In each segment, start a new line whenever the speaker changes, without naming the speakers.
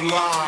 out of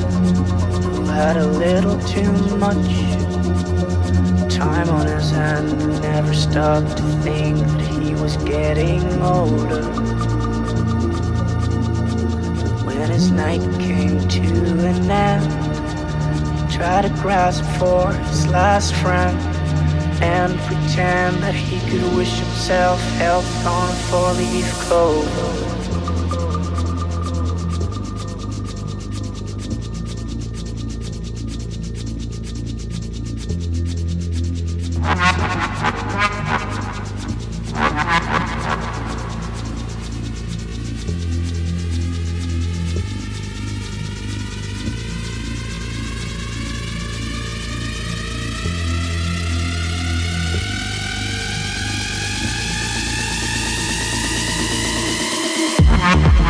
had a little too much time on his hand and never stopped to think that he was getting older. When his night came to an end, he tried to grasp for his last friend and pretend that he could wish himself health on a four-leaf clover.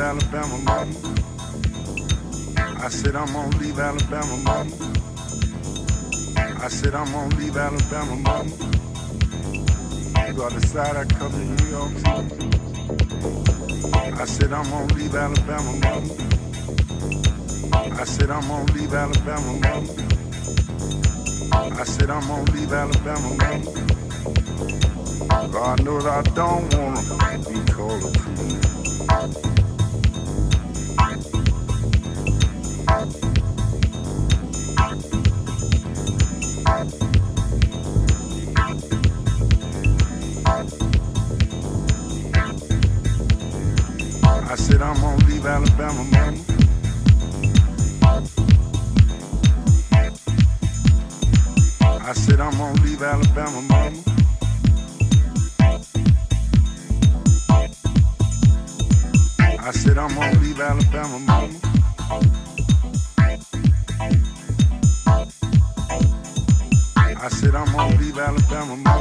Alabama, mama. I said I'm gonna leave Alabama, mama. I said I'm gonna leave Alabama, mama. So I decided I come to New York City. I said I'm gonna leave Alabama, mama. I said I'm gonna leave Alabama, mama. I said I'm gonna leave Alabama, mama. God knows I don't wanna be called a criminal. Alabama, mama. I said I'm gonna leave Alabama, mama. I said I'm gonna leave Alabama, mama. I said I'm gonna leave Alabama, mama.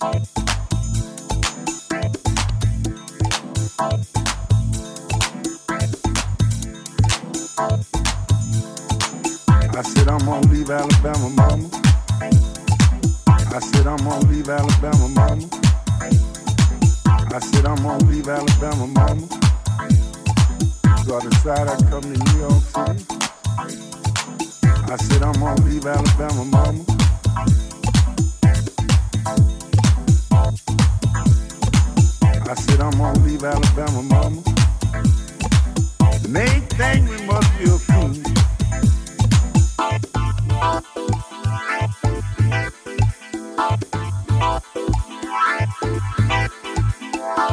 I said I'm gonna leave Alabama, mama. I said I'm gonna leave Alabama, mama. I said I'm gonna leave Alabama, mama. So I decided I'd come to New York City. I said I'm gonna leave Alabama, mama. Said I'm gonna leave Alabama, mama. The main thing we must be a cool.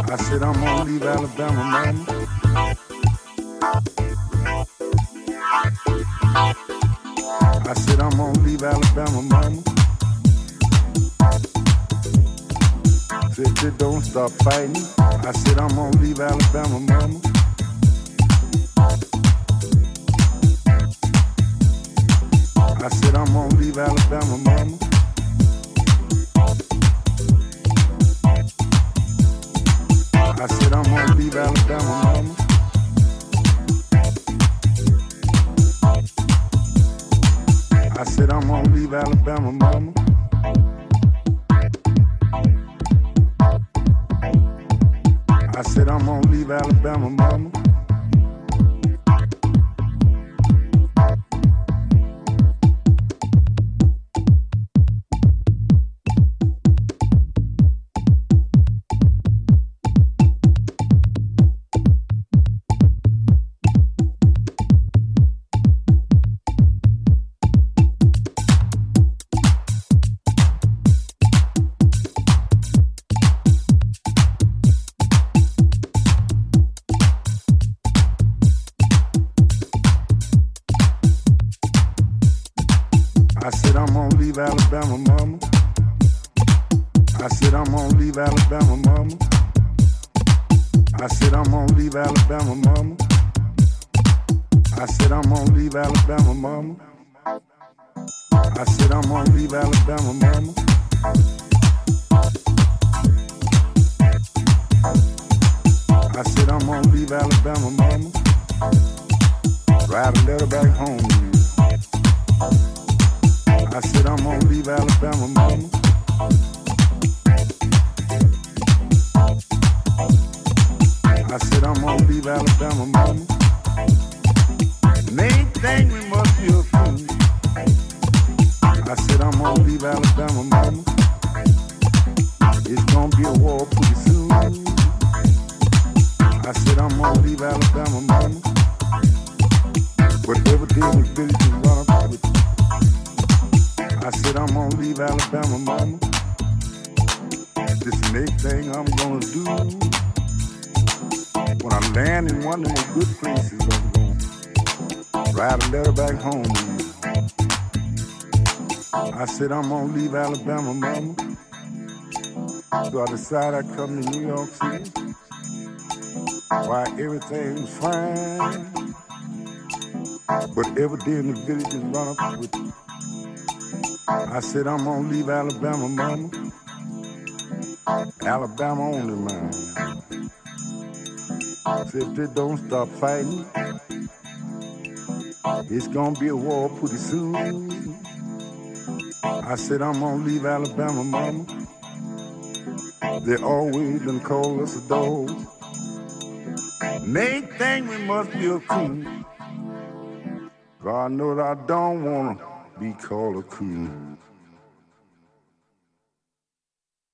I said I'm gonna leave Alabama, mama. I said I'm gonna leave Alabama, mama. Said don't stop fighting. I said I'm gonna leave Alabama, mama. I said I'm gonna leave Alabama, mama. I said I'm gonna leave Alabama, mama. I said I'm gonna leave Alabama, mama. I said I'm gonna leave Alabama, mama. I said I'm gonna leave Alabama, mama. I said I'm gonna leave Alabama, mama. I said I'm gonna leave Alabama, mama. I said I'm gonna leave Alabama, mama. I said I'm gonna leave Alabama, mama. Write a letter back home. I said I'm gonna leave Alabama, mama. I said I'm gonna leave Alabama, mama. Main thing we must be a fool. I said I'm gonna leave Alabama, mama. It's gonna be a war pretty soon. I said I'm gonna leave Alabama, mama. Leave Alabama, mama. This next thing I'm gonna do. When I land in one of them good places, I'm gonna write a letter back home. I said I'm gonna leave Alabama, mama. So I decided I'd come to New York City. Why everything's fine. But every day in the village is run up with I said I'm gonna leave Alabama, mama. Alabama only, man. If they don't stop fighting, it's gonna be a war pretty soon. I said I'm gonna leave Alabama, mama. They always done call us a dog. Main thing we must be a coon. God knows I don't wanna be called a coon.